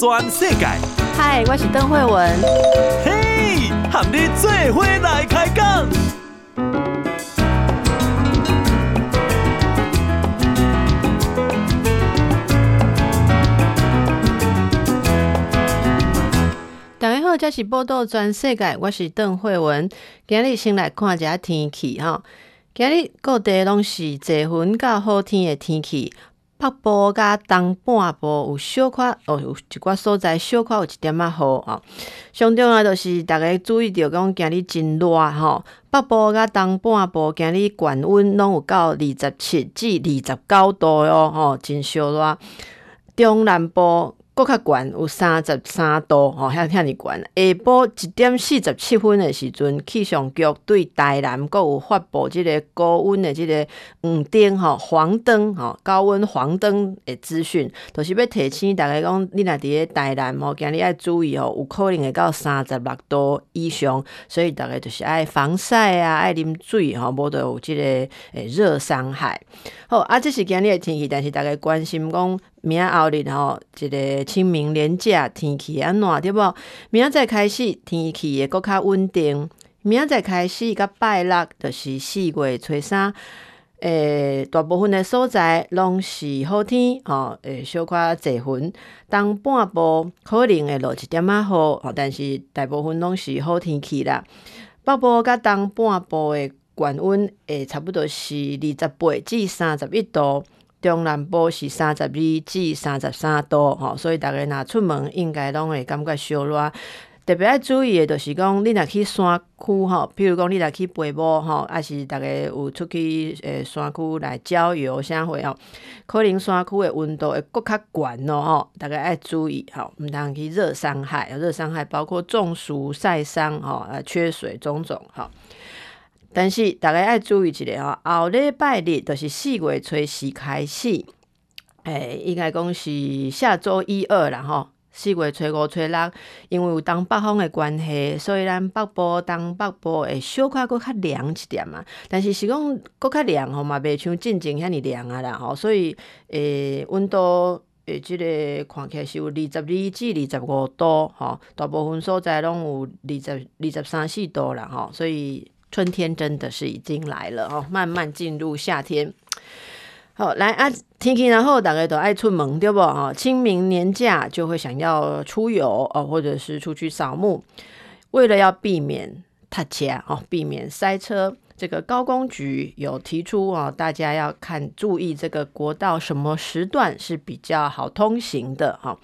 全世界。嗨，我是邓惠文。嘿，和你做伙来开讲。大家好，这是报道全世界，我是邓惠文。今日先来看一下天气哈。今日各地拢是多云到好天的天气。北部甲东半部有小可哦，有一寡所在小可有一点仔雨哦。上重要就是大家注意着讲，今日真热吼。北部甲东半部今日悬温拢有到二十七至二十九度哟，吼，真烧热。中南部。更较悬有三十三度，吼，遐遐尔悬。下晡一点四十七分的时阵，气象局对台南阁有发布即个高温的即个黄灯，吼，黄灯，吼，高温黄灯的资讯，就是要提醒大家讲，你若伫咧台南，吼，今日爱注意吼，有可能会到三十六度以上，所以大家就是爱防晒啊，爱啉水，吼，无得有即个诶热伤害。好，啊，这是今日的天气，但是大家关心讲。明仔后日吼，一个清明连假天气安怎对无？明仔载开始天气会阁较稳定。明仔载开始甲拜六就是四月初三，诶、大部分的所在拢是好天吼，诶，小可侪云，东半部可能会落一点仔雨，吼，但是大部分拢是好天气啦。北部甲东半部的悬温诶，差不多是二十八至三十一度。中南部是三十二至三十三度，吼，所以大家若出门应该拢会感觉烧热。特别爱注意的，就是讲你若去山区，吼，比如讲你若去爬坡，吼，还是大家有出去诶山区来郊游，啥会哦，可能山区的温度会阁较悬咯，吼，大家要注意，吼，毋通去热伤害，热伤害包括中暑、晒伤，吼，啊，缺水种种，吼。但是大家爱注意一下吼，后礼拜日就是四月初四开始，诶、欸，应该讲是下周一二啦吼。四月初五、初六，因为有东北风的关系，所以咱北部、东北部会小可阁较凉一点嘛。但是是讲阁较凉吼嘛，袂像进前遐尔凉啊啦吼。所以诶，温、度诶，即个看起来是有二十二至二十五度吼，大部分所在拢有二十二十三四度啦吼，所以。春天真的是已经来了哦，慢慢进入夏天。好，来啊，天气然后大家都爱出门对不？哈，清明年假就会想要出游哦，或者是出去扫墓。为了要避免塞车哦，避免塞车，这个高公局有提出哦，大家要看注意这个国道什么时段是比较好通行的哈。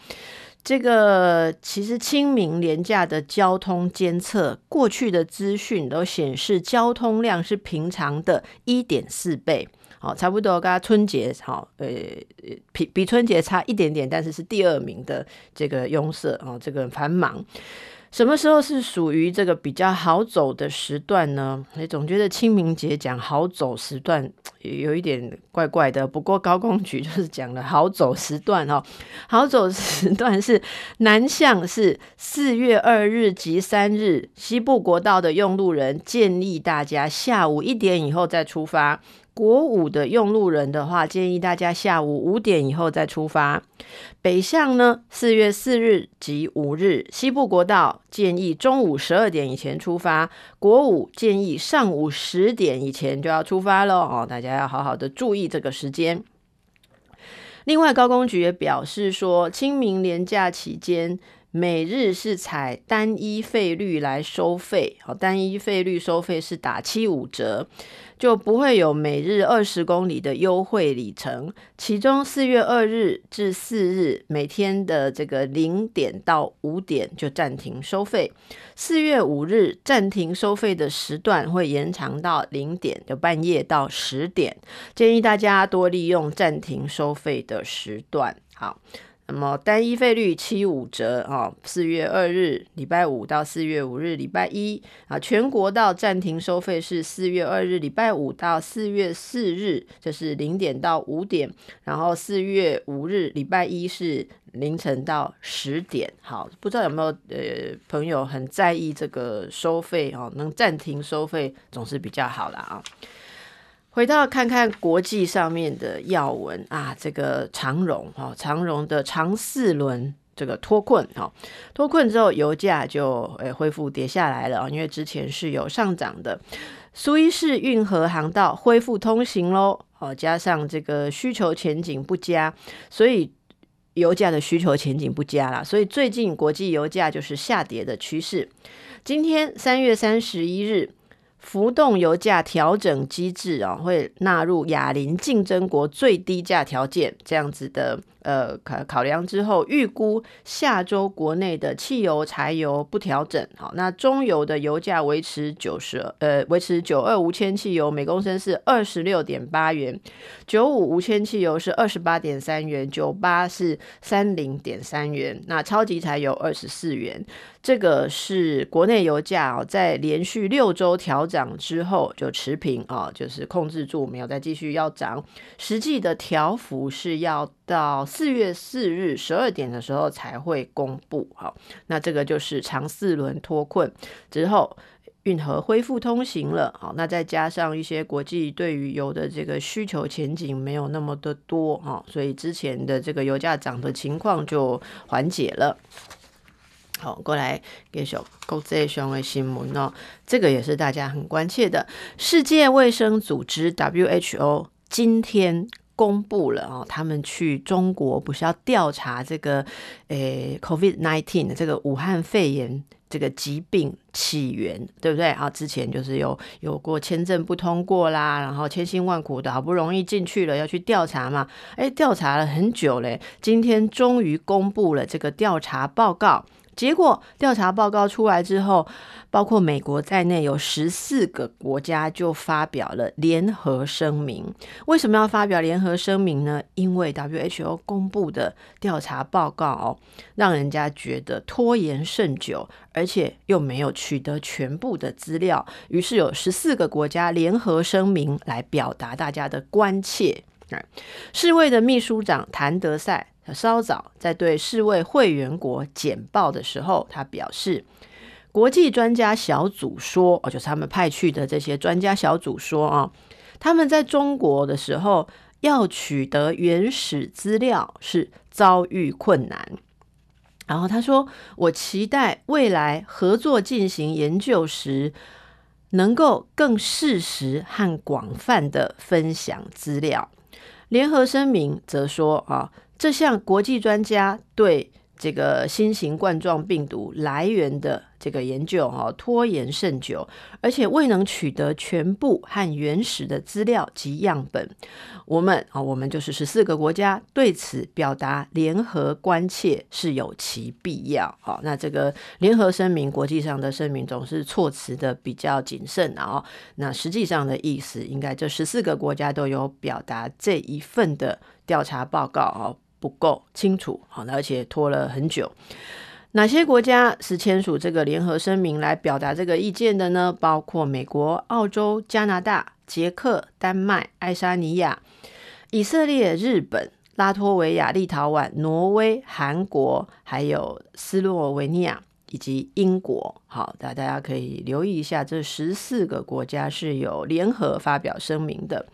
这个其实清明廉价的交通监测，过去的资讯都显示交通量是平常的一点四倍，好，差不多跟春节好，呃，比比春节差一点点，但是是第二名的这个拥塞哦，这个繁忙。什么时候是属于这个比较好走的时段呢？你总觉得清明节讲好走时段 有一点怪怪的。不过高公局 就是讲了好走时段哦，好走时段是南向是四月二日及三日，西部国道的用路人建议大家下午一点以后再出发。国五的用路人的话，建议大家下午五点以后再出发。北向呢，四月四日及五日，西部国道建议中午十二点以前出发，国五建议上午十点以前就要出发喽。哦，大家要好好的注意这个时间。另外，高公局也表示说，清明连假期间，每日是采单一费率来收费。好，单一费率收费是打七五折。就不会有每日二十公里的优惠里程，其中四月二日至四日每天的这个零点到五点就暂停收费，四月五日暂停收费的时段会延长到零点，的半夜到十点，建议大家多利用暂停收费的时段。好。那么单一费率七五折啊，四月二日礼拜五到四月五日礼拜一啊，全国道暂停收费是四月二日礼拜五到四月四日，就是零点到五点，然后四月五日礼拜一是凌晨到十点。好，不知道有没有呃朋友很在意这个收费哦，能暂停收费总是比较好啦啊。回到看看国际上面的要闻啊，这个长荣哈，长荣的长四轮这个脱困哈，脱困之后油价就诶恢复跌下来了啊，因为之前是有上涨的。苏伊士运河航道恢复通行喽，哦，加上这个需求前景不佳，所以油价的需求前景不佳啦，所以最近国际油价就是下跌的趋势。今天三月三十一日。浮动油价调整机制啊，会纳入亚邻竞争国最低价条件这样子的呃考考量之后，预估下周国内的汽油、柴油不调整。好，那中油的油价维持九十呃维持九二无铅汽油每公升是二十六点八元，九五无铅汽油是二十八点三元，九八是三零点三元，那超级柴油二十四元。这个是国内油价哦，在连续六周调涨之后就持平啊，就是控制住，没有再继续要涨。实际的调幅是要到四月四日十二点的时候才会公布。好，那这个就是长四轮脱困之后，运河恢复通行了。好，那再加上一些国际对于油的这个需求前景没有那么的多哈，所以之前的这个油价涨的情况就缓解了。好，过来继续国际上的新闻哦，这个也是大家很关切的。世界卫生组织 WHO 今天公布了哦，他们去中国不是要调查这个诶 COVID-19 的这个武汉肺炎这个疾病起源，对不对啊？之前就是有有过签证不通过啦，然后千辛万苦的好不容易进去了，要去调查嘛，诶，调查了很久嘞，今天终于公布了这个调查报告。结果调查报告出来之后，包括美国在内有十四个国家就发表了联合声明。为什么要发表联合声明呢？因为 WHO 公布的调查报告哦，让人家觉得拖延甚久，而且又没有取得全部的资料。于是有十四个国家联合声明来表达大家的关切。世卫的秘书长谭德赛。稍早在对世卫会员国简报的时候，他表示，国际专家小组说，哦，就是他们派去的这些专家小组说啊，他们在中国的时候要取得原始资料是遭遇困难。然后他说，我期待未来合作进行研究时，能够更适时和广泛的分享资料。联合声明则说啊。这项国际专家对这个新型冠状病毒来源的这个研究，哈，拖延甚久，而且未能取得全部和原始的资料及样本。我们啊，我们就是十四个国家对此表达联合关切，是有其必要。好，那这个联合声明，国际上的声明总是措辞的比较谨慎啊。那实际上的意思，应该这十四个国家都有表达这一份的调查报告哦。不够清楚，好，而且拖了很久。哪些国家是签署这个联合声明来表达这个意见的呢？包括美国、澳洲、加拿大、捷克、丹麦、爱沙尼亚、以色列、日本、拉脱维亚、立陶宛、挪威、韩国，还有斯洛维尼亚。以及英国，好，大大家可以留意一下，这十四个国家是有联合发表声明的。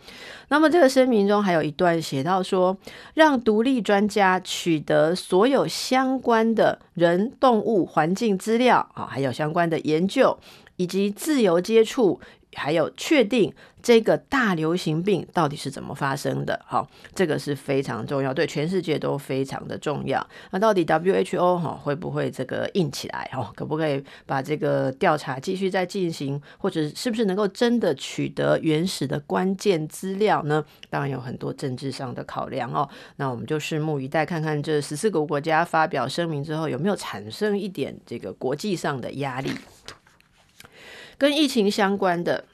那么这个声明中还有一段写到说，让独立专家取得所有相关的人、动物、环境资料，啊，还有相关的研究，以及自由接触。还有确定这个大流行病到底是怎么发生的？好，这个是非常重要，对全世界都非常的重要。那到底 WHO 哈会不会这个硬起来？哈，可不可以把这个调查继续再进行，或者是不是能够真的取得原始的关键资料呢？当然有很多政治上的考量哦。那我们就拭目以待，看看这十四个国家发表声明之后有没有产生一点这个国际上的压力。跟疫情相关的，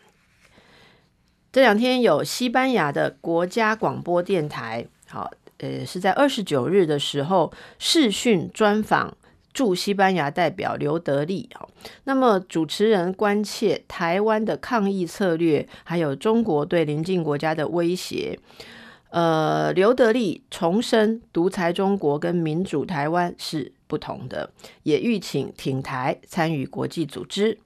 这两天有西班牙的国家广播电台，好，呃，是在二十九日的时候视讯专访驻西班牙代表刘德利。好，那么主持人关切台湾的抗疫策略，还有中国对邻近国家的威胁。呃，刘德利重申独裁中国跟民主台湾是不同的，也吁请挺台参与国际组织。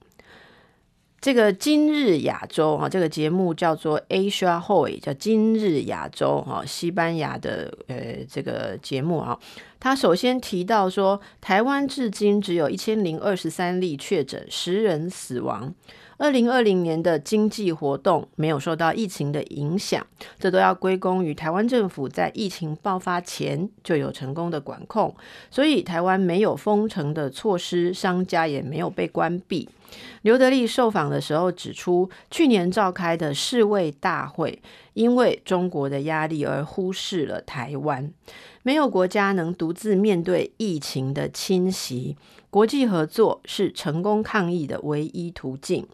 这个今日亚洲啊，这个节目叫做 Asia Hoy，叫今日亚洲哈，西班牙的呃这个节目啊，他首先提到说，台湾至今只有一千零二十三例确诊，十人死亡。二零二零年的经济活动没有受到疫情的影响，这都要归功于台湾政府在疫情爆发前就有成功的管控，所以台湾没有封城的措施，商家也没有被关闭。刘德利受访的时候指出，去年召开的世卫大会，因为中国的压力而忽视了台湾。没有国家能独自面对疫情的侵袭，国际合作是成功抗疫的唯一途径。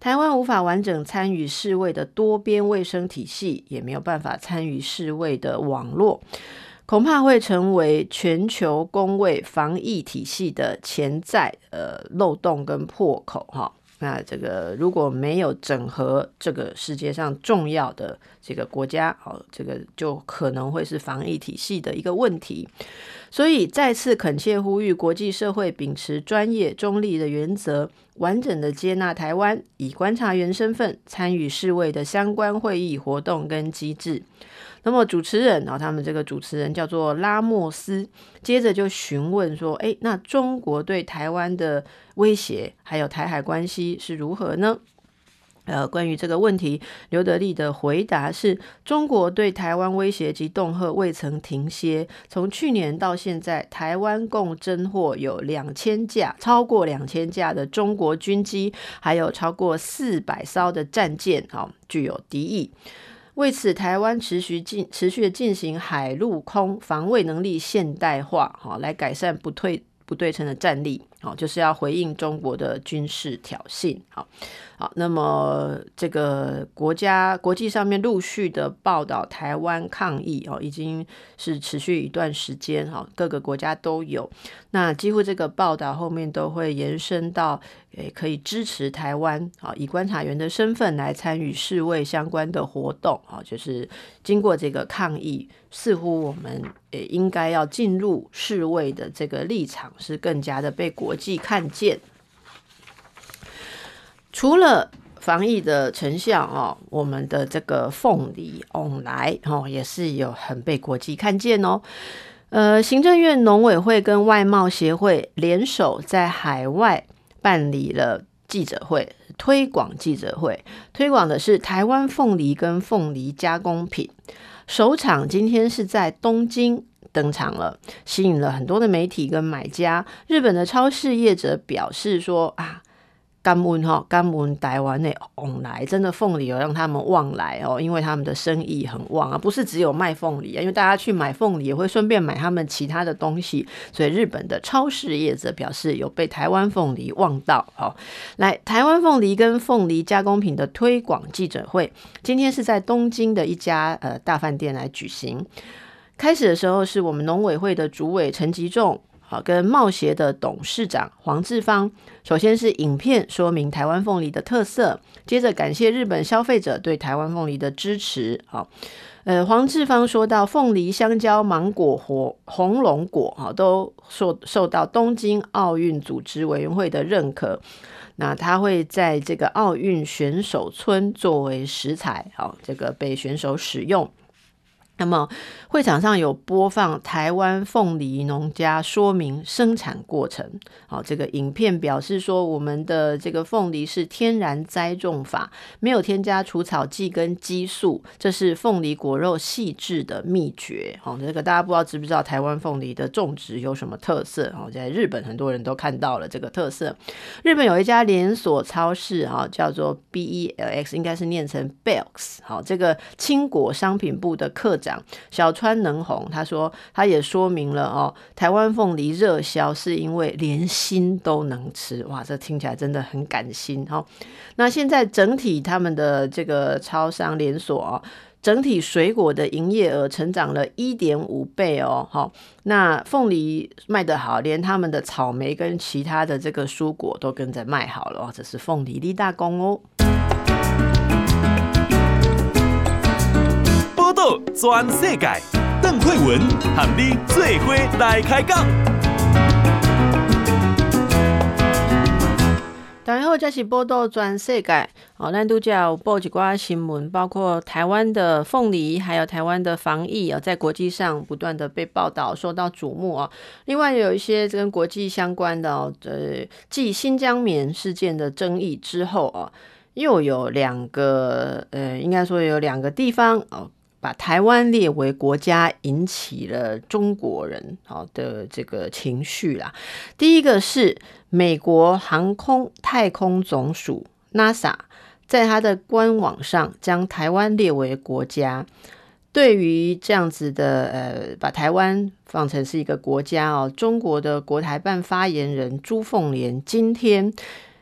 台湾无法完整参与世卫的多边卫生体系，也没有办法参与世卫的网络，恐怕会成为全球公卫防疫体系的潜在呃漏洞跟破口哈。那这个如果没有整合这个世界上重要的这个国家，哦，这个就可能会是防疫体系的一个问题。所以再次恳切呼吁国际社会秉持专业中立的原则，完整的接纳台湾以观察员身份参与世卫的相关会议活动跟机制。那么主持人啊，他们这个主持人叫做拉莫斯，接着就询问说：“诶，那中国对台湾的威胁，还有台海关系是如何呢？”呃，关于这个问题，刘德利的回答是：中国对台湾威胁及恫吓未曾停歇，从去年到现在，台湾共侦获有两千架，超过两千架的中国军机，还有超过四百艘的战舰，啊，具有敌意。为此，台湾持续进持续的进行海陆空防卫能力现代化，哈，来改善不退不对称的战力，就是要回应中国的军事挑衅，好。好，那么这个国家国际上面陆续的报道台湾抗疫哦，已经是持续一段时间哈，各个国家都有。那几乎这个报道后面都会延伸到，诶，可以支持台湾啊，以观察员的身份来参与世卫相关的活动啊，就是经过这个抗议，似乎我们诶应该要进入世卫的这个立场是更加的被国际看见。除了防疫的成效哦，我们的这个凤梨往来哦，也是有很被国际看见哦。呃，行政院农委会跟外贸协会联手在海外办理了记者会，推广记者会，推广的是台湾凤梨跟凤梨加工品。首场今天是在东京登场了，吸引了很多的媒体跟买家。日本的超市业者表示说啊。甘温哈，甘温台湾的往来，真的凤梨有让他们旺来哦，因为他们的生意很旺啊，不是只有卖凤梨啊，因为大家去买凤梨也会顺便买他们其他的东西，所以日本的超市业者表示有被台湾凤梨旺到哦。来，台湾凤梨跟凤梨加工品的推广记者会，今天是在东京的一家呃大饭店来举行。开始的时候是我们农委会的主委陈吉仲。好，跟贸协的董事长黄志芳，首先是影片说明台湾凤梨的特色，接着感谢日本消费者对台湾凤梨的支持。好，呃，黄志芳说到凤梨、香蕉、芒果和红龙果，哈，都受受到东京奥运组织委员会的认可。那他会在这个奥运选手村作为食材，好，这个被选手使用。那么会场上有播放台湾凤梨农家说明生产过程。好，这个影片表示说，我们的这个凤梨是天然栽种法，没有添加除草剂跟激素，这是凤梨果肉细致的秘诀。好，这个大家不知道知不知道台湾凤梨的种植有什么特色？好，在日本很多人都看到了这个特色。日本有一家连锁超市，哈，叫做 B E L X，应该是念成 Belx。好，这个青果商品部的课小川能红他说，他也说明了哦，台湾凤梨热销是因为连心都能吃，哇，这听起来真的很感心哈。那现在整体他们的这个超商连锁哦，整体水果的营业额成长了一点五倍哦，好，那凤梨卖得好，连他们的草莓跟其他的这个蔬果都跟着卖好了，哦这是凤梨立大功哦。转世界，邓惠文和你做伙来开讲。大家好，这是报道全世界哦。咱都叫报几挂新闻，包括台湾的凤梨，还有台湾的防疫啊，在国际上不断的被报道，受到瞩目啊。另外有一些跟国际相关的哦，呃，继新疆棉事件的争议之后啊，又有两个，呃，应该说有两个地方哦。把台湾列为国家，引起了中国人好的这个情绪啦。第一个是美国航空太空总署 NASA，在它的官网上将台湾列为国家。对于这样子的呃，把台湾放成是一个国家哦，中国的国台办发言人朱凤莲今天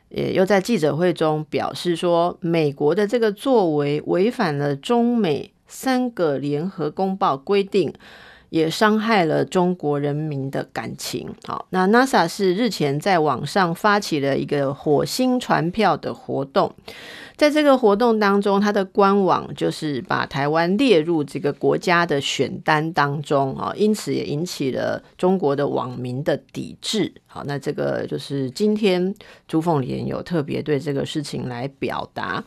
也又在记者会中表示说，美国的这个作为违反了中美。三个联合公报规定，也伤害了中国人民的感情。好，那 NASA 是日前在网上发起了一个火星传票的活动，在这个活动当中，它的官网就是把台湾列入这个国家的选单当中啊，因此也引起了中国的网民的抵制。好，那这个就是今天朱凤莲有特别对这个事情来表达。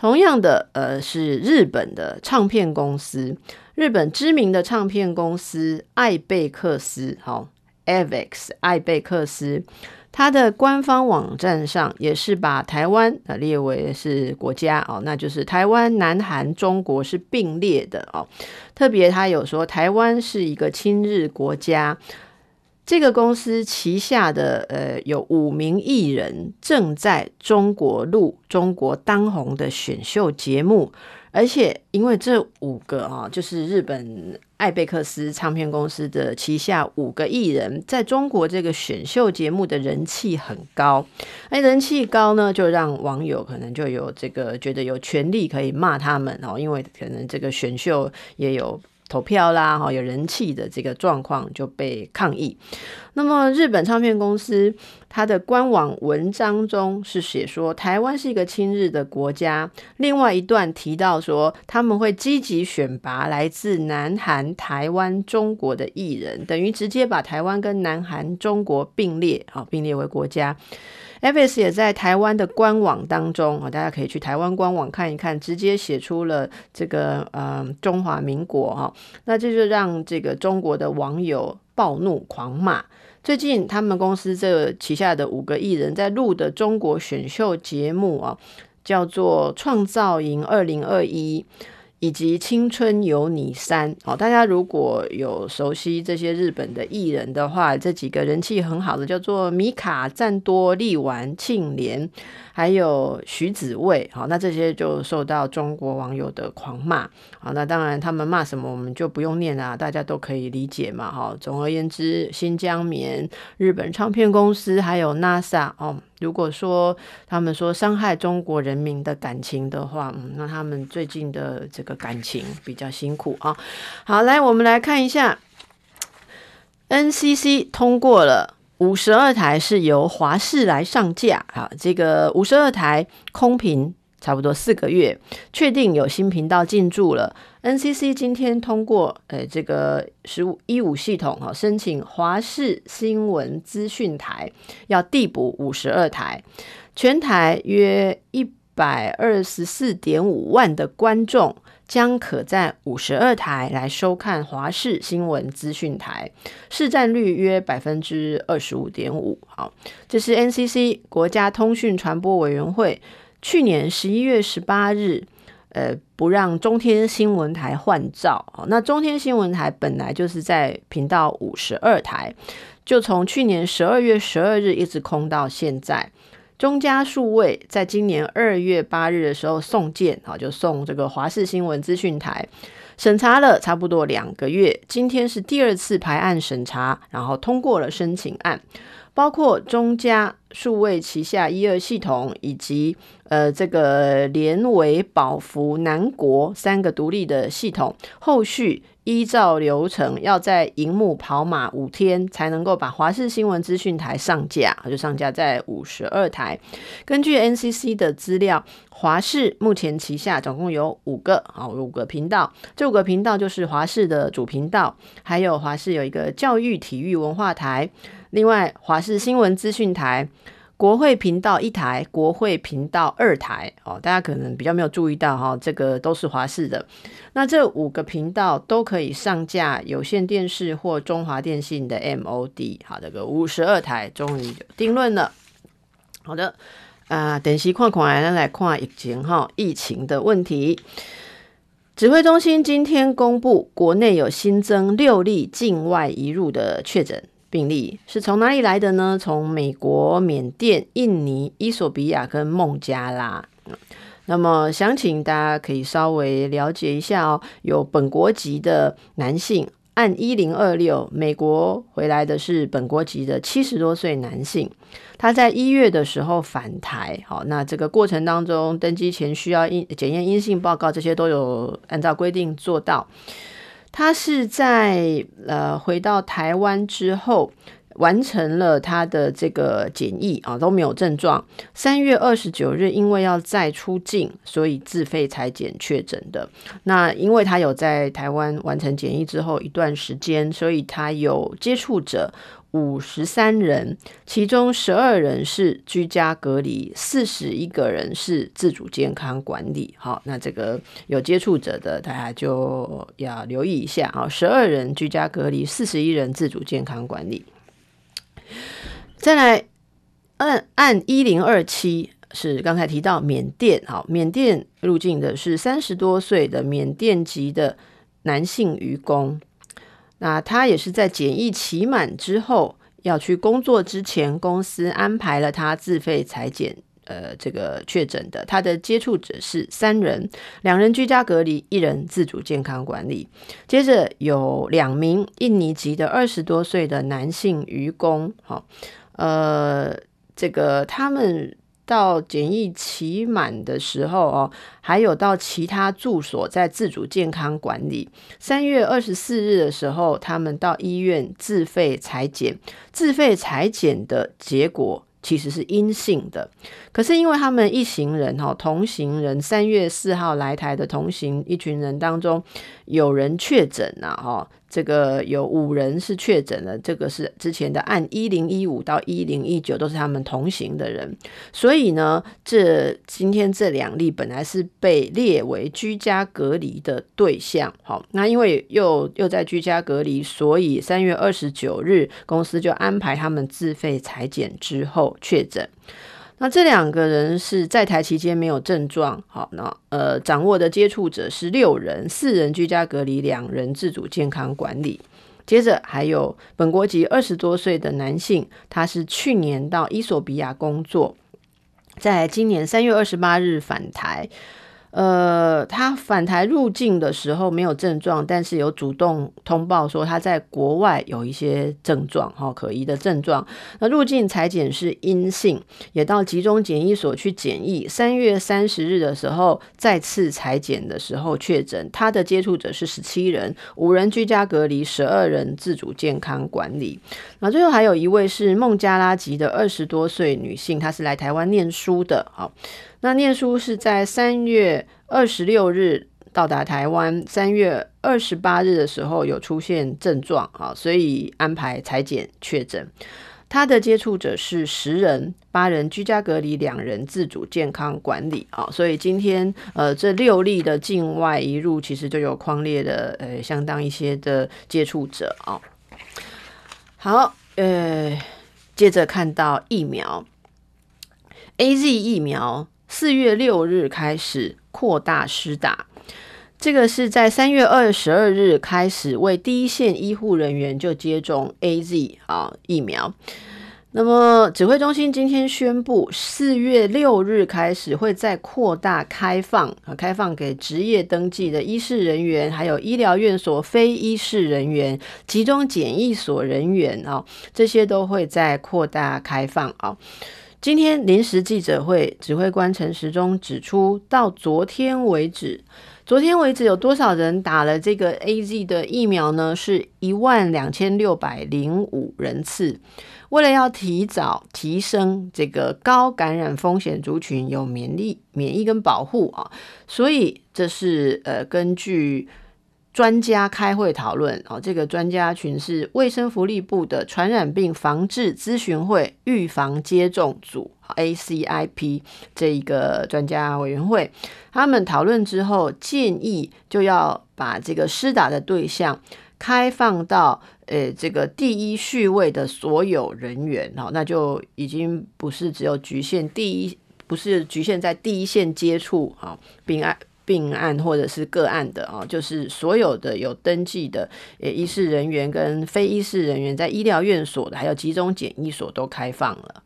同样的，呃，是日本的唱片公司，日本知名的唱片公司艾贝克斯，好，Avex 艾贝克斯，它的官方网站上也是把台湾啊列为是国家哦，那就是台湾、南韩、中国是并列的哦，特别他有说台湾是一个亲日国家。这个公司旗下的呃有五名艺人正在中国录中国当红的选秀节目，而且因为这五个啊，就是日本艾贝克斯唱片公司的旗下五个艺人，在中国这个选秀节目的人气很高，哎，人气高呢，就让网友可能就有这个觉得有权利可以骂他们哦，因为可能这个选秀也有。投票啦，哈，有人气的这个状况就被抗议。那么，日本唱片公司它的官网文章中是写说，台湾是一个亲日的国家。另外一段提到说，他们会积极选拔来自南韩、台湾、中国的艺人，等于直接把台湾跟南韩、中国并列，好，并列为国家。Avex 也在台湾的官网当中，大家可以去台湾官网看一看，直接写出了这个呃中华民国哈，那这就让这个中国的网友暴怒狂骂。最近他们公司这旗下的五个艺人，在录的中国选秀节目啊，叫做《创造营二零二一》。以及青春有你三哦，大家如果有熟悉这些日本的艺人的话，这几个人气很好的叫做米卡、赞多、力丸、庆连，还有徐子未，好，那这些就受到中国网友的狂骂，好，那当然他们骂什么我们就不用念了，大家都可以理解嘛，哈。总而言之，新疆棉、日本唱片公司还有 NASA 哦。如果说他们说伤害中国人民的感情的话，嗯，那他们最近的这个感情比较辛苦啊。好，来我们来看一下，NCC 通过了五十二台是由华视来上架啊，这个五十二台空频。差不多四个月，确定有新频道进驻了。NCC 今天通过，呃，这个十五一五系统哈，申请华视新闻资讯台要递补五十二台，全台约一百二十四点五万的观众将可在五十二台来收看华视新闻资讯台，市占率约百分之二十五点五。好，这是 NCC 国家通讯传播委员会。去年十一月十八日，呃，不让中天新闻台换照。那中天新闻台本来就是在频道五十二台，就从去年十二月十二日一直空到现在。中嘉数位在今年二月八日的时候送件，啊，就送这个华视新闻资讯台，审查了差不多两个月，今天是第二次排案审查，然后通过了申请案。包括中嘉数位旗下一二系统，以及呃这个联纬、宝福、南国三个独立的系统，后续依照流程要在荧幕跑马五天，才能够把华视新闻资讯台上架，就上架在五十二台。根据 NCC 的资料，华视目前旗下总共有五个啊五个频道，这五个频道就是华视的主频道，还有华视有一个教育体育文化台。另外，华视新闻资讯台、国会频道一台，国会频道二台哦，大家可能比较没有注意到哈，这个都是华视的。那这五个频道都可以上架有线电视或中华电信的 MOD。好，这个五十二台终于有定论了。好的，啊、呃，电视看看来，来看疫情哈，疫情的问题。指挥中心今天公布，国内有新增六例境外移入的确诊病例，是从哪里来的呢？从美国、缅甸、印尼、伊索比亚跟孟加拉。那么，想请大家可以稍微了解一下哦，有本国籍的男性。按一零二六，美国回来的是本国籍的七十多岁男性，他在一月的时候返台，好，那这个过程当中登机前需要阴检验阴性报告，这些都有按照规定做到。他是在呃回到台湾之后。完成了他的这个检疫啊，都没有症状。三月二十九日，因为要再出境，所以自费采检确诊的。那因为他有在台湾完成检疫之后一段时间，所以他有接触者五十三人，其中十二人是居家隔离，四十一个人是自主健康管理。好，那这个有接触者的，大家就要留意一下啊。十二人居家隔离，四十一人自主健康管理。再来按按一零二七是刚才提到缅甸，好，缅甸入境的是三十多岁的缅甸籍的男性渔工，那他也是在检疫期满之后要去工作之前，公司安排了他自费采检，呃，这个确诊的，他的接触者是三人，两人居家隔离，一人自主健康管理。接着有两名印尼籍的二十多岁的男性渔工，好。呃，这个他们到检疫期满的时候哦，还有到其他住所在自主健康管理。三月二十四日的时候，他们到医院自费采检，自费采检的结果其实是阴性的。可是因为他们一行人哈，同行人三月四号来台的同行一群人当中，有人确诊了哈。这个有五人是确诊的，这个是之前的按一零一五到一零一九都是他们同行的人，所以呢，这今天这两例本来是被列为居家隔离的对象，好，那因为又又在居家隔离，所以三月二十九日公司就安排他们自费采检之后确诊。那这两个人是在台期间没有症状，好，那呃掌握的接触者是六人，四人居家隔离，两人自主健康管理。接着还有本国籍二十多岁的男性，他是去年到伊索比亚工作，在今年三月二十八日返台。呃，他返台入境的时候没有症状，但是有主动通报说他在国外有一些症状，哈，可疑的症状。那入境采检是阴性，也到集中检疫所去检疫。三月三十日的时候再次采检的时候确诊，他的接触者是十七人，五人居家隔离，十二人自主健康管理。那最后还有一位是孟加拉籍的二十多岁女性，她是来台湾念书的，好。那念书是在三月二十六日到达台湾，三月二十八日的时候有出现症状啊，所以安排采检确诊。他的接触者是十人，八人居家隔离，两人自主健康管理啊。所以今天呃这六例的境外移入，其实就有匡列的呃相当一些的接触者啊。好，呃，接着看到疫苗，AZ 疫苗。四月六日开始扩大施打，这个是在三月二十二日开始为第一线医护人员就接种 AZ 啊疫苗。那么指挥中心今天宣布，四月六日开始会再扩大开放啊，开放给职业登记的医事人员，还有医疗院所非医事人员、集中检疫所人员啊，这些都会再扩大开放啊。今天临时记者会，指挥官陈时中指出，到昨天为止，昨天为止有多少人打了这个 AZ 的疫苗呢？是一万两千六百零五人次。为了要提早提升这个高感染风险族群有免疫、免疫跟保护啊，所以这是呃根据专家开会讨论哦，这个专家群是卫生福利部的传染病防治咨询会预防接种组 ACIP 这一个专家委员会，他们讨论之后建议，就要把这个施打的对象开放到呃这个第一序位的所有人员哦，那就已经不是只有局限第一，不是局限在第一线接触啊病案。病案或者是个案的啊，就是所有的有登记的呃医事人员跟非医事人员，在医疗院所的，还有集中检疫所都开放了。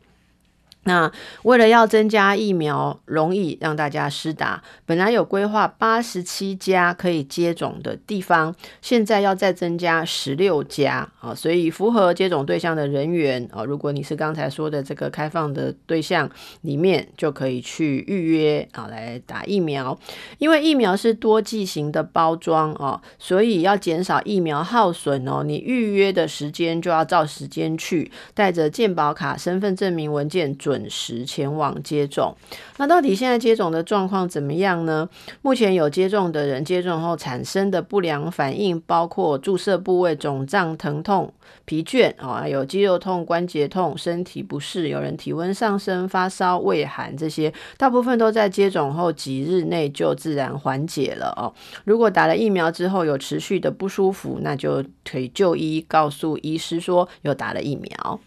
那为了要增加疫苗容易让大家施打，本来有规划八十七家可以接种的地方，现在要再增加十六家啊，所以符合接种对象的人员啊，如果你是刚才说的这个开放的对象里面，就可以去预约啊来打疫苗。因为疫苗是多剂型的包装哦，所以要减少疫苗耗损哦，你预约的时间就要照时间去，带着健保卡、身份证明文件准。准时前往接种。那到底现在接种的状况怎么样呢？目前有接种的人接种后产生的不良反应，包括注射部位肿胀、疼痛、疲倦啊，还有肌肉痛、关节痛、身体不适，有人体温上升、发烧、畏寒，这些大部分都在接种后几日内就自然缓解了哦。如果打了疫苗之后有持续的不舒服，那就可以就医，告诉医师说有打了疫苗。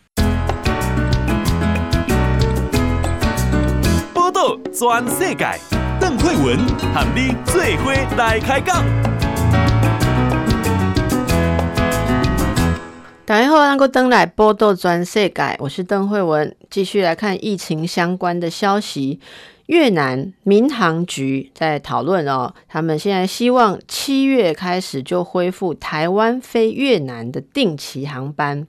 全世界，邓惠文和你做伙来开讲。大家好，能够登来报道全世界，我是邓惠文，继续来看疫情相关的消息。越南民航局在讨论哦，他们现在希望七月开始就恢复台湾飞越南的定期航班。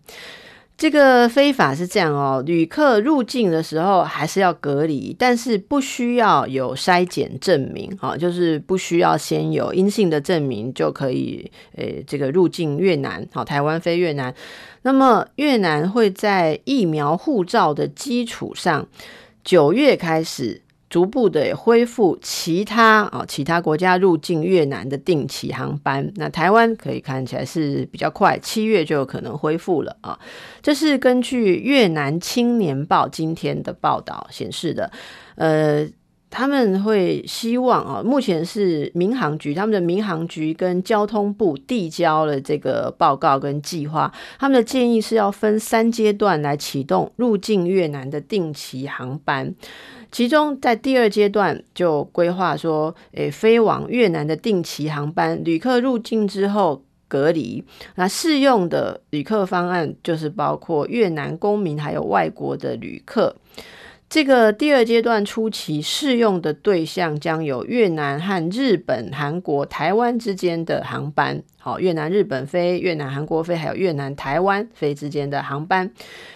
这个非法是这样哦，旅客入境的时候还是要隔离，但是不需要有筛检证明啊，就是不需要先有阴性的证明就可以，诶，这个入境越南，好，台湾飞越南。那么越南会在疫苗护照的基础上，九月开始。逐步的恢复其他啊，其他国家入境越南的定期航班。那台湾可以看起来是比较快，七月就有可能恢复了啊。这是根据越南青年报今天的报道显示的。呃，他们会希望啊，目前是民航局，他们的民航局跟交通部递交了这个报告跟计划。他们的建议是要分三阶段来启动入境越南的定期航班。其中，在第二阶段就规划说，诶，飞往越南的定期航班，旅客入境之后隔离。那适用的旅客方案就是包括越南公民还有外国的旅客。这个第二阶段初期适用的对象将有越南和日本、韩国、台湾之间的航班。好，越南、日本飞，越南、韩国飞，还有越南、台湾飞之间的航班，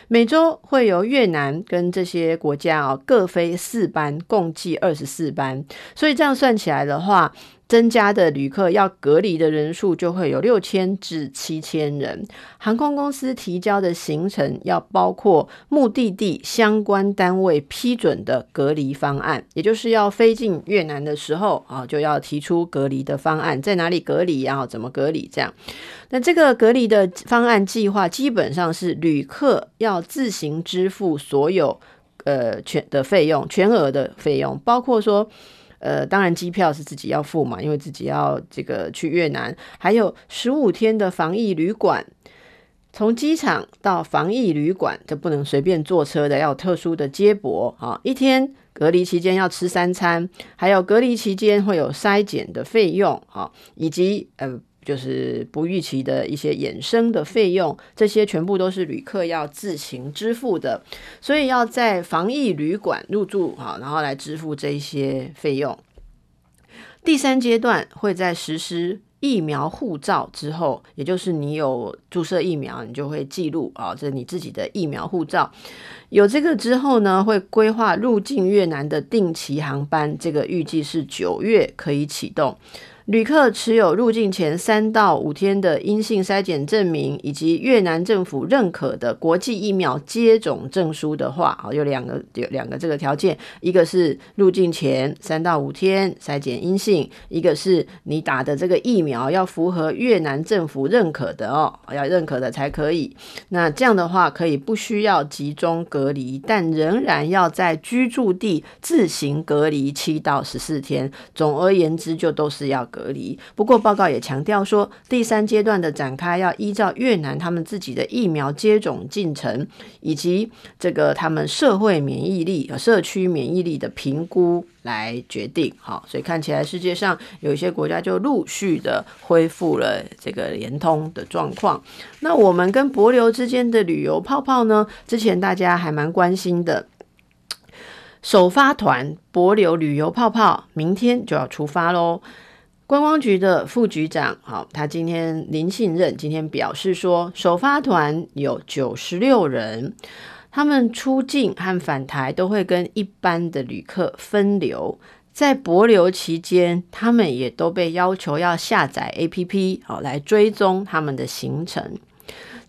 每周会由越南跟这些国家哦各飞四班，共计二十四班。所以这样算起来的话，增加的旅客要隔离的人数就会有六千至七千人。航空公司提交的行程要包括目的地相关单位批准的隔离方案，也就是要飞进越南的时候啊，就要提出隔离的方案，在哪里隔离，然后怎么隔离，这样。那这个隔离的方案计划基本上是旅客要自行支付所有呃全的费用，全额的费用，包括说。呃，当然机票是自己要付嘛，因为自己要这个去越南，还有十五天的防疫旅馆，从机场到防疫旅馆，这不能随便坐车的，要有特殊的接驳啊。一天隔离期间要吃三餐，还有隔离期间会有筛检的费用啊，以及呃。就是不预期的一些衍生的费用，这些全部都是旅客要自行支付的，所以要在防疫旅馆入住好，然后来支付这些费用。第三阶段会在实施疫苗护照之后，也就是你有注射疫苗，你就会记录啊，这是你自己的疫苗护照。有这个之后呢，会规划入境越南的定期航班，这个预计是九月可以启动。旅客持有入境前三到五天的阴性筛检证明，以及越南政府认可的国际疫苗接种证书的话，啊，有两个有两个这个条件，一个是入境前三到五天筛检阴性，一个是你打的这个疫苗要符合越南政府认可的哦，要认可的才可以。那这样的话可以不需要集中隔离，但仍然要在居住地自行隔离七到十四天。总而言之，就都是要。隔离。不过报告也强调说，第三阶段的展开要依照越南他们自己的疫苗接种进程，以及这个他们社会免疫力、社区免疫力的评估来决定。好，所以看起来世界上有一些国家就陆续的恢复了这个联通的状况。那我们跟博流之间的旅游泡泡呢？之前大家还蛮关心的，首发团博流旅游泡泡明天就要出发喽。观光局的副局长，好，他今天林信任今天表示说，首发团有九十六人，他们出境和返台都会跟一般的旅客分流，在泊留期间，他们也都被要求要下载 APP，好，来追踪他们的行程。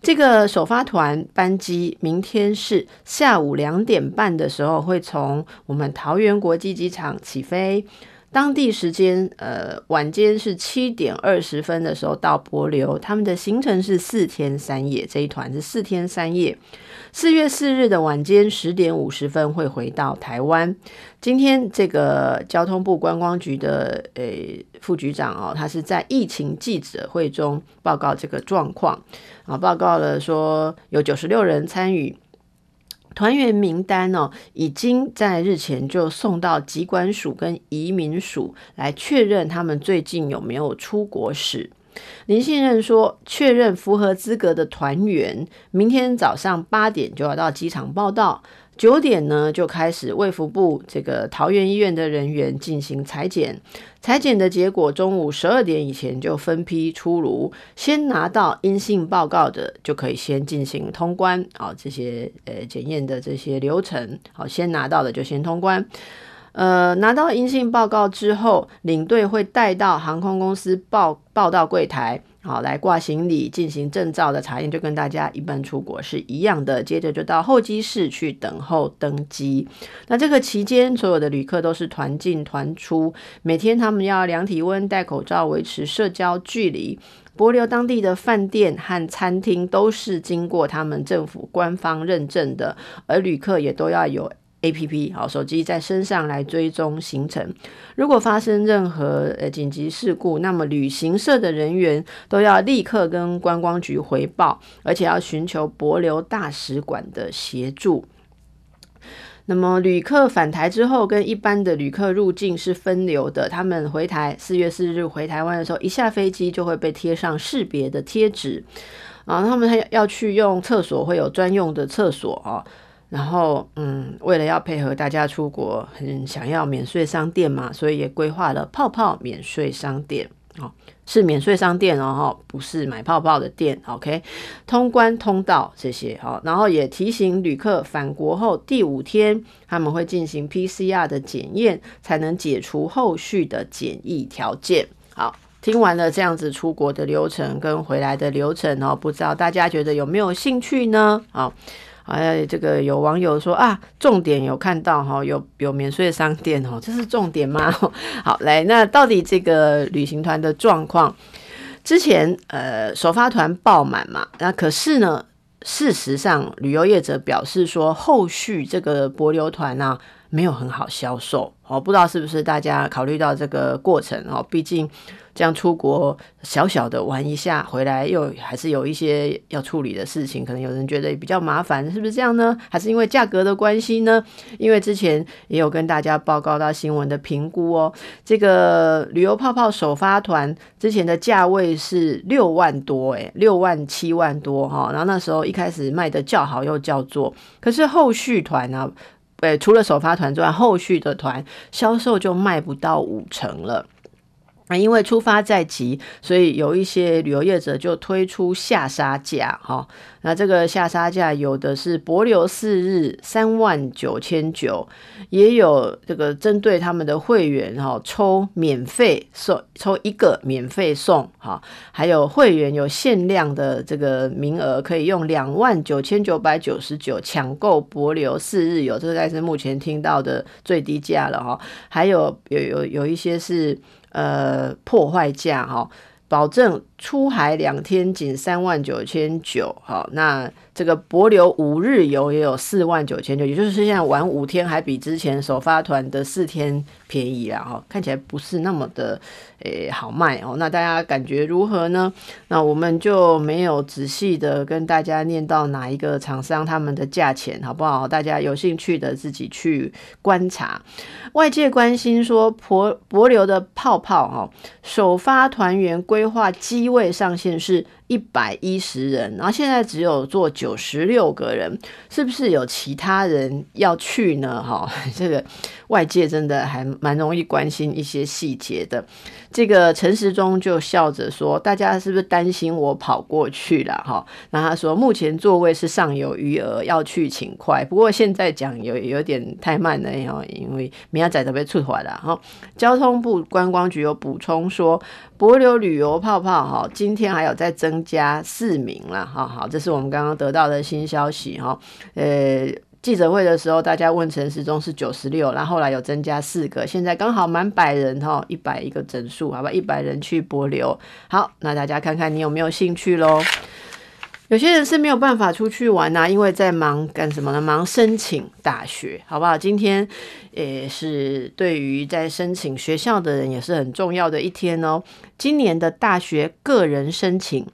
这个首发团班机明天是下午两点半的时候会从我们桃园国际机场起飞。当地时间，呃，晚间是七点二十分的时候到帛琉，他们的行程是四天三夜，这一团是四天三夜。四月四日的晚间十点五十分会回到台湾。今天这个交通部观光局的呃副局长哦，他是在疫情记者会中报告这个状况啊，报告了说有九十六人参与。团员名单哦，已经在日前就送到疾管署跟移民署来确认他们最近有没有出国史。林信任说，确认符合资格的团员，明天早上八点就要到机场报到。九点呢，就开始卫福部这个桃园医院的人员进行采检，采检的结果中午十二点以前就分批出炉，先拿到阴性报告的就可以先进行通关，好，这些呃检验的这些流程，好，先拿到的就先通关，呃，拿到阴性报告之后，领队会带到航空公司报报到柜台。好，来挂行李进行证照的查验，就跟大家一般出国是一样的。接着就到候机室去等候登机。那这个期间，所有的旅客都是团进团出，每天他们要量体温、戴口罩、维持社交距离。帛琉当地的饭店和餐厅都是经过他们政府官方认证的，而旅客也都要有。A P P 好，手机在身上来追踪行程。如果发生任何呃紧急事故，那么旅行社的人员都要立刻跟观光局回报，而且要寻求帛琉大使馆的协助。那么旅客返台之后，跟一般的旅客入境是分流的。他们回台四月四日回台湾的时候，一下飞机就会被贴上识别的贴纸啊。他们还要去用厕所，会有专用的厕所啊。然后，嗯，为了要配合大家出国，很想要免税商店嘛，所以也规划了泡泡免税商店哦，是免税商店哦，不是买泡泡的店。OK，通关通道这些好，然后也提醒旅客返国后第五天，他们会进行 PCR 的检验，才能解除后续的检疫条件。好，听完了这样子出国的流程跟回来的流程哦，不知道大家觉得有没有兴趣呢？好。哎，这个有网友说啊，重点有看到哈，有有免税商店哦，这是重点吗？好，来，那到底这个旅行团的状况，之前呃首发团爆满嘛，那可是呢，事实上旅游业者表示说，后续这个博流团啊没有很好销售，哦，不知道是不是大家考虑到这个过程哦，毕竟。这样出国小小的玩一下，回来又还是有一些要处理的事情，可能有人觉得比较麻烦，是不是这样呢？还是因为价格的关系呢？因为之前也有跟大家报告到新闻的评估哦，这个旅游泡泡首发团之前的价位是六万多，诶，六万七万多哈，然后那时候一开始卖的叫好又叫座，可是后续团呢，对，除了首发团之外，后续的团销售就卖不到五成了。啊，因为出发在即，所以有一些旅游业者就推出下杀价哈。那这个下杀价有的是帛琉四日三万九千九，也有这个针对他们的会员哈，抽免费送，抽一个免费送哈。还有会员有限量的这个名额，可以用两万九千九百九十九抢购帛琉四日游，这个才是目前听到的最低价了哈。还有有有有一些是。呃，破坏价哈，保证出海两天仅三万九千九，好，那。这个博流五日游也有四万九千九，也就是现在玩五天还比之前首发团的四天便宜啦哈，看起来不是那么的诶好卖哦。那大家感觉如何呢？那我们就没有仔细的跟大家念到哪一个厂商他们的价钱好不好？大家有兴趣的自己去观察。外界关心说帛帛琉的泡泡哈，首发团员规划机位上限是。一百一十人，然后现在只有做九十六个人，是不是有其他人要去呢？哈，这个外界真的还蛮容易关心一些细节的。这个陈时中就笑着说：“大家是不是担心我跑过去了？”哈，那他说：“目前座位是尚有余额，要去请快。不过现在讲有有点太慢了，因为明仔载都被出来了。”哈，交通部观光局有补充说，帛琉旅游泡泡哈，今天还有再增加四名了。哈，好，这是我们刚刚得到的新消息。哈，呃。记者会的时候，大家问陈时中是九十六，然后后来有增加四个，现在刚好满百人哈，一百一个整数，好吧，一百人去帛琉。好，那大家看看你有没有兴趣喽？有些人是没有办法出去玩呐、啊，因为在忙干什么呢？忙申请大学，好不好？今天也是对于在申请学校的人也是很重要的一天哦。今年的大学个人申请，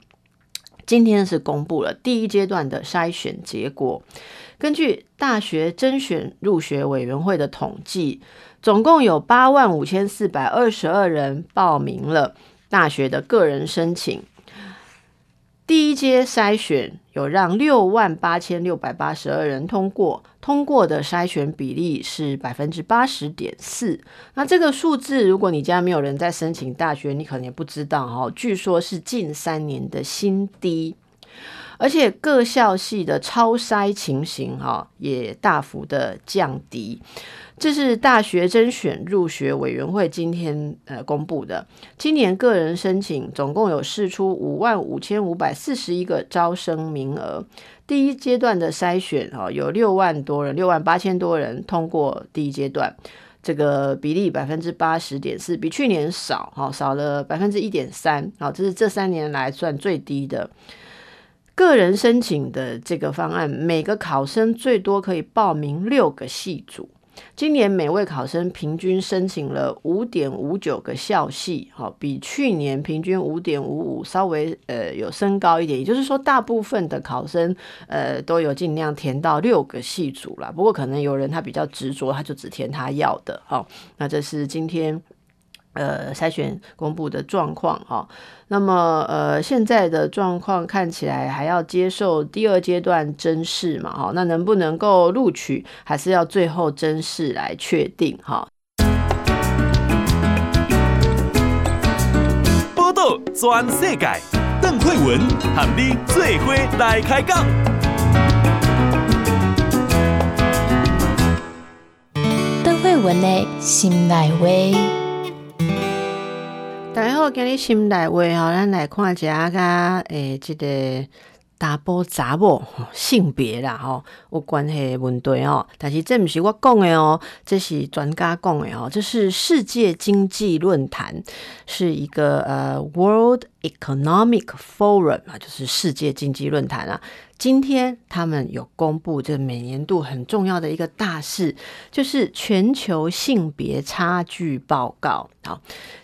今天是公布了第一阶段的筛选结果。根据大学甄选入学委员会的统计，总共有八万五千四百二十二人报名了大学的个人申请。第一阶筛选有让六万八千六百八十二人通过，通过的筛选比例是百分之八十点四。那这个数字，如果你家没有人在申请大学，你可能也不知道哈。据说是近三年的新低。而且各校系的超筛情形哈也大幅的降低，这是大学甄选入学委员会今天呃公布的。今年个人申请总共有释出五万五千五百四十一个招生名额，第一阶段的筛选哈有六万多人，六万八千多人通过第一阶段，这个比例百分之八十点四，比去年少哈少了百分之一点三，好，这是这三年来算最低的。个人申请的这个方案，每个考生最多可以报名六个系组。今年每位考生平均申请了五点五九个校系，好，比去年平均五点五五稍微呃有升高一点。也就是说，大部分的考生呃都有尽量填到六个系组了。不过可能有人他比较执着，他就只填他要的。好，那这是今天。呃，筛选公布的状况哈，那么呃，现在的状况看起来还要接受第二阶段甄试嘛哈，那能不能够录取，还是要最后甄试来确定哈。报道全世界，邓惠文和你最伙来开讲。邓惠文的心内话。大家好，今日心内话吼，咱来看一下甲诶，这个查甫查某性别啦吼有关系问题哦。但是这不是我讲的哦，这是专家讲的哦。这是世界经济论坛，是一个呃 World Economic Forum 啊，就是世界经济论坛啊。今天他们有公布这每年度很重要的一个大事，就是全球性别差距报告。好。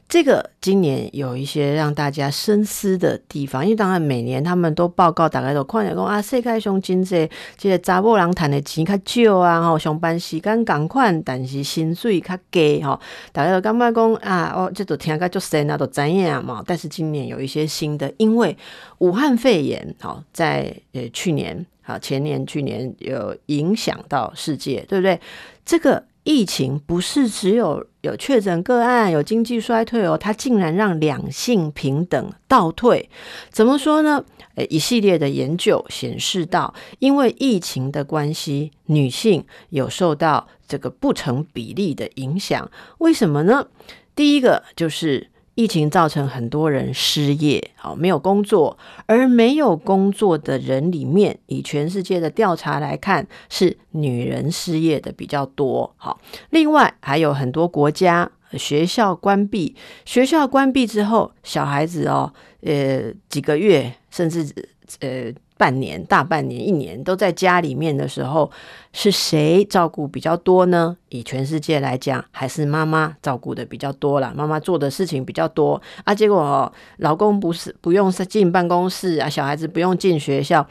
这个今年有一些让大家深思的地方，因为当然每年他们都报告，大概都看见讲啊，世界上经济这个查某人赚的钱较少啊，吼，上班时间同款，但是薪水较低，吼，大家都感觉讲啊，哦，这都听个就深啊，都知影嘛。但是今年有一些新的，因为武汉肺炎，好，在呃去年啊前年去年有影响到世界，对不对？这个疫情不是只有。有确诊个案，有经济衰退哦，它竟然让两性平等倒退。怎么说呢？诶，一系列的研究显示到，因为疫情的关系，女性有受到这个不成比例的影响。为什么呢？第一个就是。疫情造成很多人失业，好，没有工作，而没有工作的人里面，以全世界的调查来看，是女人失业的比较多。好，另外还有很多国家学校关闭，学校关闭之后，小孩子哦，呃，几个月甚至呃。半年、大半年、一年都在家里面的时候，是谁照顾比较多呢？以全世界来讲，还是妈妈照顾的比较多啦。妈妈做的事情比较多啊。结果哦，老公不是不用进办公室啊，小孩子不用进学校，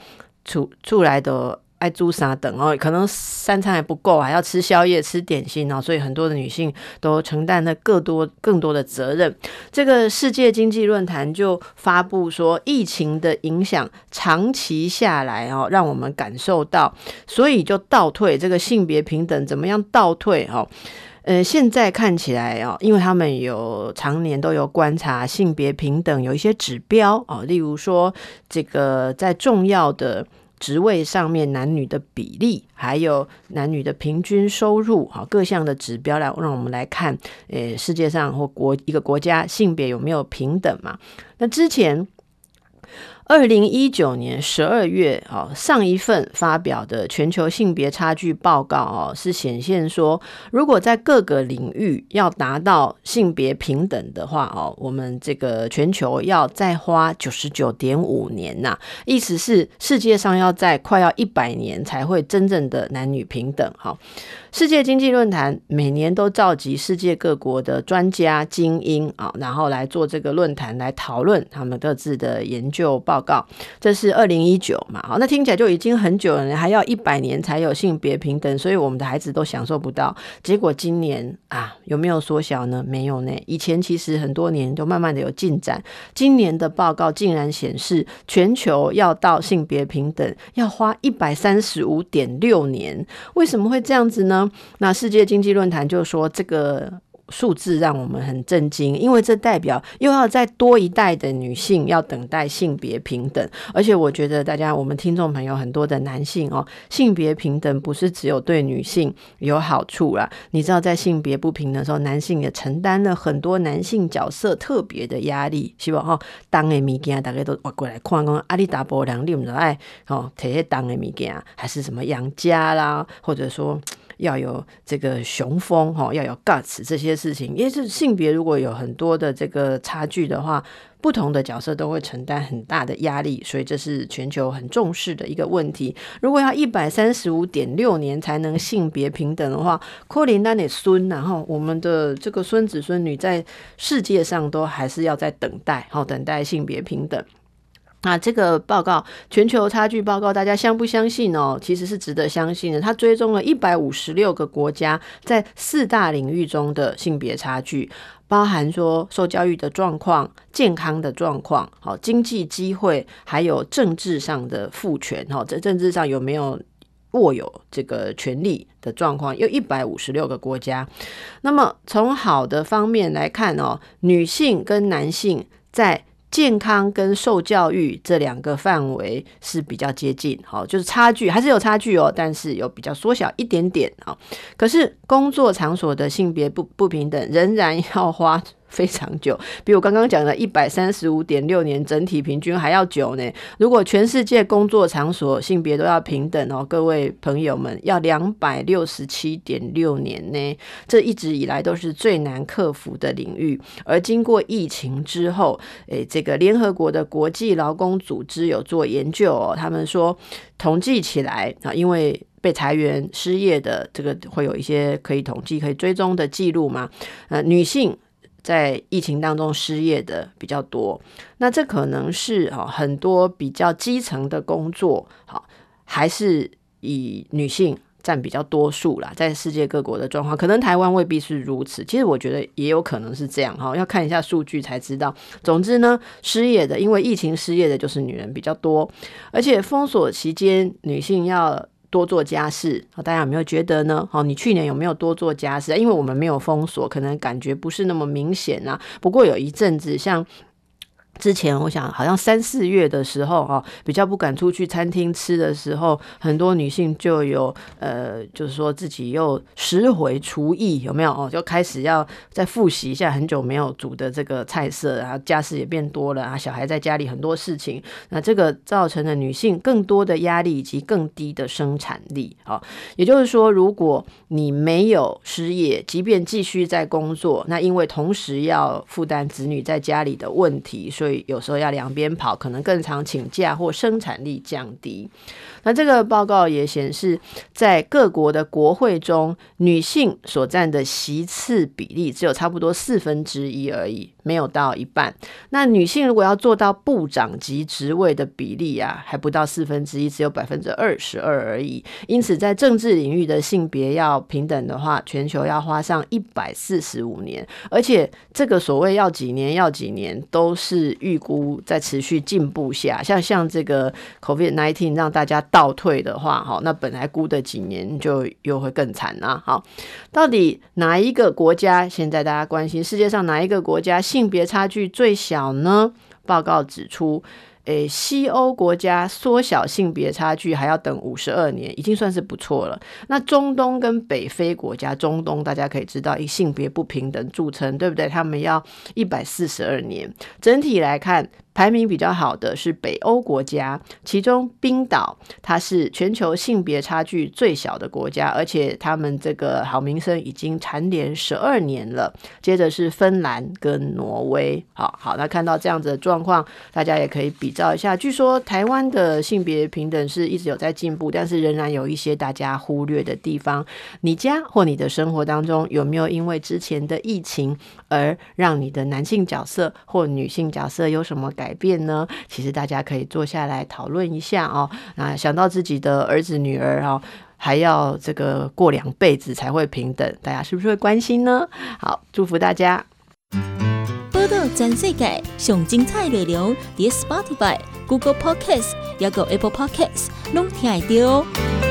出出来的。爱煮啥等哦，可能三餐还不够，还要吃宵夜、吃点心哦，所以很多的女性都承担了更多、更多的责任。这个世界经济论坛就发布说，疫情的影响长期下来哦，让我们感受到，所以就倒退这个性别平等怎么样倒退哦？呃，现在看起来哦，因为他们有常年都有观察性别平等有一些指标哦，例如说这个在重要的。职位上面男女的比例，还有男女的平均收入，好，各项的指标来让我们来看，诶，世界上或国一个国家性别有没有平等嘛？那之前。二零一九年十二月，哦，上一份发表的全球性别差距报告，哦，是显现说，如果在各个领域要达到性别平等的话，哦，我们这个全球要再花九十九点五年呐，意思是世界上要在快要一百年才会真正的男女平等，哈。世界经济论坛每年都召集世界各国的专家精英啊，然后来做这个论坛来讨论他们各自的研究报报告。这是二零一九嘛，好，那听起来就已经很久了，还要一百年才有性别平等，所以我们的孩子都享受不到。结果今年啊，有没有缩小呢？没有呢。以前其实很多年都慢慢的有进展，今年的报告竟然显示，全球要到性别平等要花一百三十五点六年。为什么会这样子呢？那世界经济论坛就说，这个数字让我们很震惊，因为这代表又要再多一代的女性要等待性别平等。而且我觉得大家，我们听众朋友很多的男性哦，性别平等不是只有对女性有好处啦。你知道，在性别不平等的时候，男性也承担了很多男性角色特别的压力。希望哈，当的物件大家都过来看看，阿里达波两，你们爱哦，这些当的物件，还是什么养家啦，或者说。要有这个雄风哈，要有 guts 这些事情，因为是性别如果有很多的这个差距的话，不同的角色都会承担很大的压力，所以这是全球很重视的一个问题。如果要一百三十五点六年才能性别平等的话，柯林丹的孙，然后我们的这个孙子孙女在世界上都还是要在等待，好等待性别平等。那这个报告全球差距报告，大家相不相信哦？其实是值得相信的。它追踪了一百五十六个国家在四大领域中的性别差距，包含说受教育的状况、健康的状况、好经济机会，还有政治上的赋权。哈，在政治上有没有握有这个权利的状况？有一百五十六个国家。那么从好的方面来看哦，女性跟男性在健康跟受教育这两个范围是比较接近，好，就是差距还是有差距哦，但是有比较缩小一点点啊。可是工作场所的性别不不平等仍然要花。非常久，比我刚刚讲的一百三十五点六年整体平均还要久呢。如果全世界工作场所性别都要平等哦，各位朋友们，要两百六十七点六年呢。这一直以来都是最难克服的领域。而经过疫情之后，诶，这个联合国的国际劳工组织有做研究哦，他们说统计起来啊，因为被裁员失业的这个会有一些可以统计、可以追踪的记录嘛。呃，女性。在疫情当中失业的比较多，那这可能是哈很多比较基层的工作，好还是以女性占比较多数啦。在世界各国的状况，可能台湾未必是如此。其实我觉得也有可能是这样哈，要看一下数据才知道。总之呢，失业的因为疫情失业的就是女人比较多，而且封锁期间女性要。多做家事，大家有没有觉得呢？好，你去年有没有多做家事？因为我们没有封锁，可能感觉不是那么明显啊。不过有一阵子像。之前我想好像三四月的时候哦，比较不敢出去餐厅吃的时候，很多女性就有呃，就是说自己又拾回厨艺，有没有哦？就开始要再复习一下很久没有煮的这个菜色，然后家事也变多了啊，小孩在家里很多事情，那这个造成了女性更多的压力以及更低的生产力啊。也就是说，如果你没有失业，即便继续在工作，那因为同时要负担子女在家里的问题，所以所以有时候要两边跑，可能更常请假或生产力降低。那这个报告也显示，在各国的国会中，女性所占的席次比例只有差不多四分之一而已。没有到一半，那女性如果要做到部长级职位的比例啊，还不到四分之一，只有百分之二十二而已。因此，在政治领域的性别要平等的话，全球要花上一百四十五年，而且这个所谓要几年要几年，都是预估在持续进步下。像像这个 COVID-19 让大家倒退的话，好，那本来估的几年就又会更惨啊。好，到底哪一个国家？现在大家关心世界上哪一个国家？性别差距最小呢？报告指出，诶，西欧国家缩小性别差距还要等五十二年，已经算是不错了。那中东跟北非国家，中东大家可以知道以性别不平等著称，对不对？他们要一百四十二年。整体来看。排名比较好的是北欧国家，其中冰岛它是全球性别差距最小的国家，而且他们这个好名声已经蝉联十二年了。接着是芬兰跟挪威，好好，那看到这样子的状况，大家也可以比较一下。据说台湾的性别平等是一直有在进步，但是仍然有一些大家忽略的地方。你家或你的生活当中有没有因为之前的疫情而让你的男性角色或女性角色有什么改？改变呢？其实大家可以坐下来讨论一下哦。那想到自己的儿子女儿哦，还要这个过两辈子才会平等，大家是不是会关心呢？好，祝福大家。报道全世界上精彩内容，点 Spotify、Google Podcasts，还有 Apple Podcasts，拢听得到。